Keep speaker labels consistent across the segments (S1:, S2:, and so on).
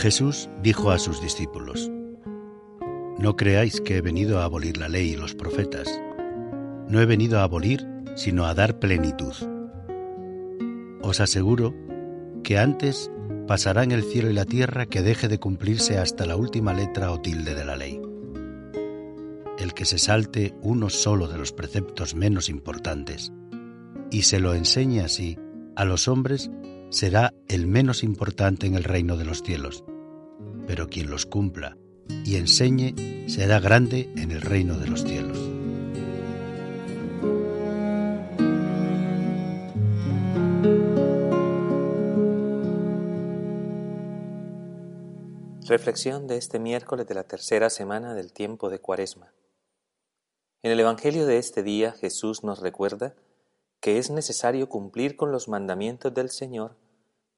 S1: Jesús dijo a sus discípulos, No creáis que he venido a abolir la ley y los profetas. No he venido a abolir, sino a dar plenitud. Os aseguro que antes pasará en el cielo y la tierra que deje de cumplirse hasta la última letra o tilde de la ley. El que se salte uno solo de los preceptos menos importantes y se lo enseñe así a los hombres será el menos importante en el reino de los cielos, pero quien los cumpla y enseñe será grande en el reino de los cielos.
S2: Reflexión de este miércoles de la tercera semana del tiempo de Cuaresma. En el Evangelio de este día Jesús nos recuerda que es necesario cumplir con los mandamientos del Señor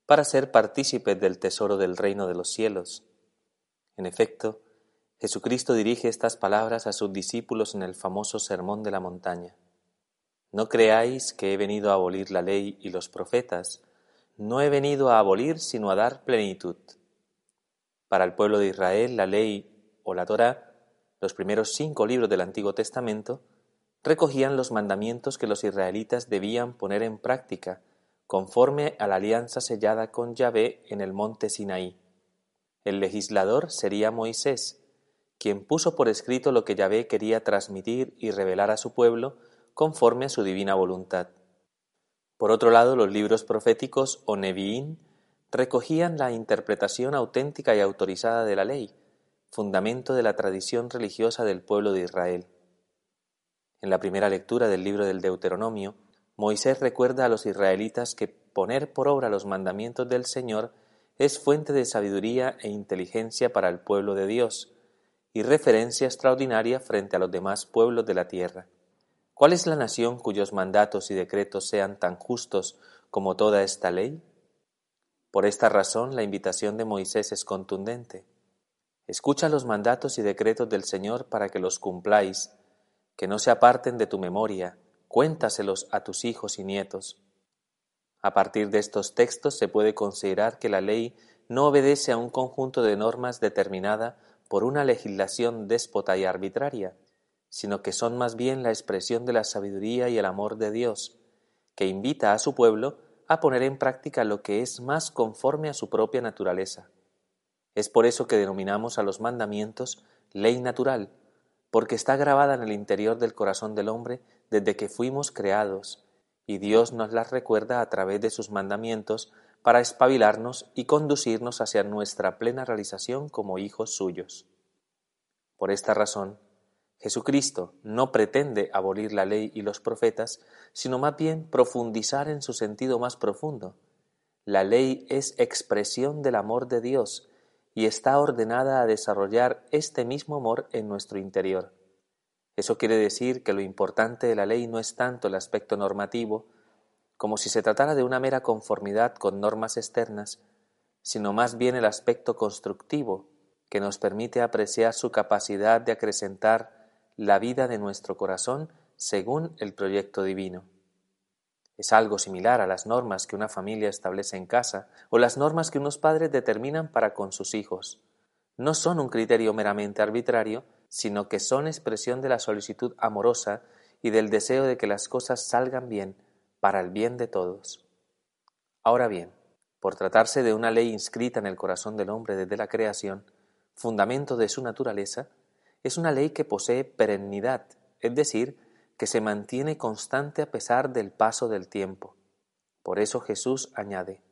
S2: para ser partícipes del tesoro del reino de los cielos. En efecto, Jesucristo dirige estas palabras a sus discípulos en el famoso Sermón de la Montaña. No creáis que he venido a abolir la ley y los profetas, no he venido a abolir sino a dar plenitud. Para el pueblo de Israel la ley o la Torá, los primeros cinco libros del Antiguo Testamento, recogían los mandamientos que los israelitas debían poner en práctica conforme a la alianza sellada con Yahvé en el monte Sinaí. El legislador sería Moisés, quien puso por escrito lo que Yahvé quería transmitir y revelar a su pueblo conforme a su divina voluntad. Por otro lado, los libros proféticos o Neviín recogían la interpretación auténtica y autorizada de la ley, fundamento de la tradición religiosa del pueblo de Israel. En la primera lectura del libro del Deuteronomio, Moisés recuerda a los israelitas que poner por obra los mandamientos del Señor es fuente de sabiduría e inteligencia para el pueblo de Dios, y referencia extraordinaria frente a los demás pueblos de la tierra. ¿Cuál es la nación cuyos mandatos y decretos sean tan justos como toda esta ley? Por esta razón la invitación de Moisés es contundente. Escucha los mandatos y decretos del Señor para que los cumpláis, que no se aparten de tu memoria, cuéntaselos a tus hijos y nietos. A partir de estos textos se puede considerar que la ley no obedece a un conjunto de normas determinada por una legislación déspota y arbitraria, sino que son más bien la expresión de la sabiduría y el amor de Dios, que invita a su pueblo a poner en práctica lo que es más conforme a su propia naturaleza. Es por eso que denominamos a los mandamientos ley natural, porque está grabada en el interior del corazón del hombre desde que fuimos creados, y Dios nos las recuerda a través de sus mandamientos para espabilarnos y conducirnos hacia nuestra plena realización como hijos suyos. Por esta razón, Jesucristo no pretende abolir la ley y los profetas, sino más bien profundizar en su sentido más profundo. La ley es expresión del amor de Dios y está ordenada a desarrollar este mismo amor en nuestro interior. Eso quiere decir que lo importante de la ley no es tanto el aspecto normativo, como si se tratara de una mera conformidad con normas externas, sino más bien el aspecto constructivo, que nos permite apreciar su capacidad de acrecentar la vida de nuestro corazón según el proyecto divino. Es algo similar a las normas que una familia establece en casa o las normas que unos padres determinan para con sus hijos. No son un criterio meramente arbitrario, sino que son expresión de la solicitud amorosa y del deseo de que las cosas salgan bien para el bien de todos. Ahora bien, por tratarse de una ley inscrita en el corazón del hombre desde la creación, fundamento de su naturaleza, es una ley que posee perennidad, es decir, que se mantiene constante a pesar del paso del tiempo. Por eso Jesús añade,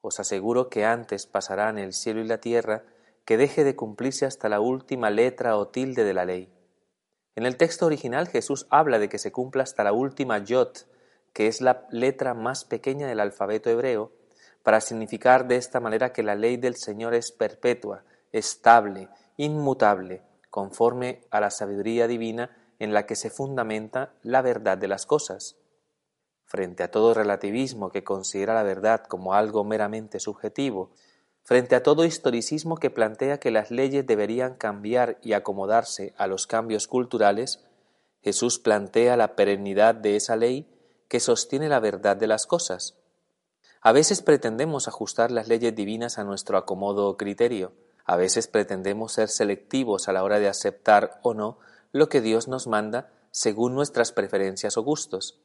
S2: Os aseguro que antes pasarán el cielo y la tierra que deje de cumplirse hasta la última letra o tilde de la ley. En el texto original Jesús habla de que se cumpla hasta la última yot, que es la letra más pequeña del alfabeto hebreo, para significar de esta manera que la ley del Señor es perpetua, estable, inmutable, conforme a la sabiduría divina en la que se fundamenta la verdad de las cosas. Frente a todo relativismo que considera la verdad como algo meramente subjetivo, Frente a todo historicismo que plantea que las leyes deberían cambiar y acomodarse a los cambios culturales, Jesús plantea la perennidad de esa ley que sostiene la verdad de las cosas. A veces pretendemos ajustar las leyes divinas a nuestro acomodo o criterio, a veces pretendemos ser selectivos a la hora de aceptar o no lo que Dios nos manda según nuestras preferencias o gustos.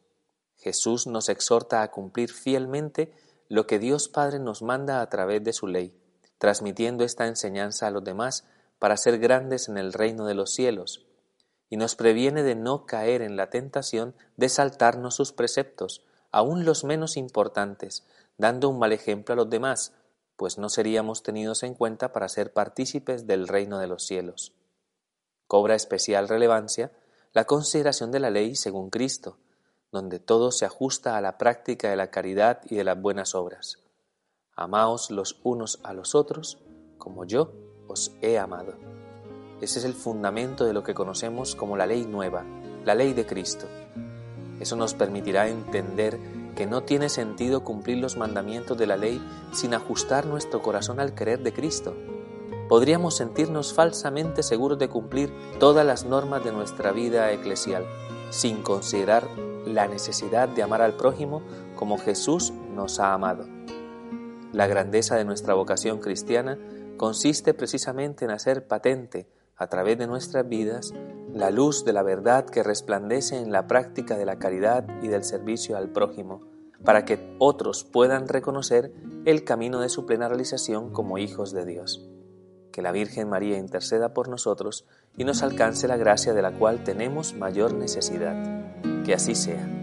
S2: Jesús nos exhorta a cumplir fielmente lo que Dios Padre nos manda a través de su ley, transmitiendo esta enseñanza a los demás para ser grandes en el reino de los cielos, y nos previene de no caer en la tentación de saltarnos sus preceptos, aun los menos importantes, dando un mal ejemplo a los demás, pues no seríamos tenidos en cuenta para ser partícipes del reino de los cielos. Cobra especial relevancia la consideración de la ley según Cristo, donde todo se ajusta a la práctica de la caridad y de las buenas obras. Amaos los unos a los otros como yo os he amado. Ese es el fundamento de lo que conocemos como la ley nueva, la ley de Cristo. Eso nos permitirá entender que no tiene sentido cumplir los mandamientos de la ley sin ajustar nuestro corazón al querer de Cristo. Podríamos sentirnos falsamente seguros de cumplir todas las normas de nuestra vida eclesial, sin considerar la necesidad de amar al prójimo como Jesús nos ha amado. La grandeza de nuestra vocación cristiana consiste precisamente en hacer patente, a través de nuestras vidas, la luz de la verdad que resplandece en la práctica de la caridad y del servicio al prójimo, para que otros puedan reconocer el camino de su plena realización como hijos de Dios. Que la Virgen María interceda por nosotros y nos alcance la gracia de la cual tenemos mayor necesidad. Que así sea.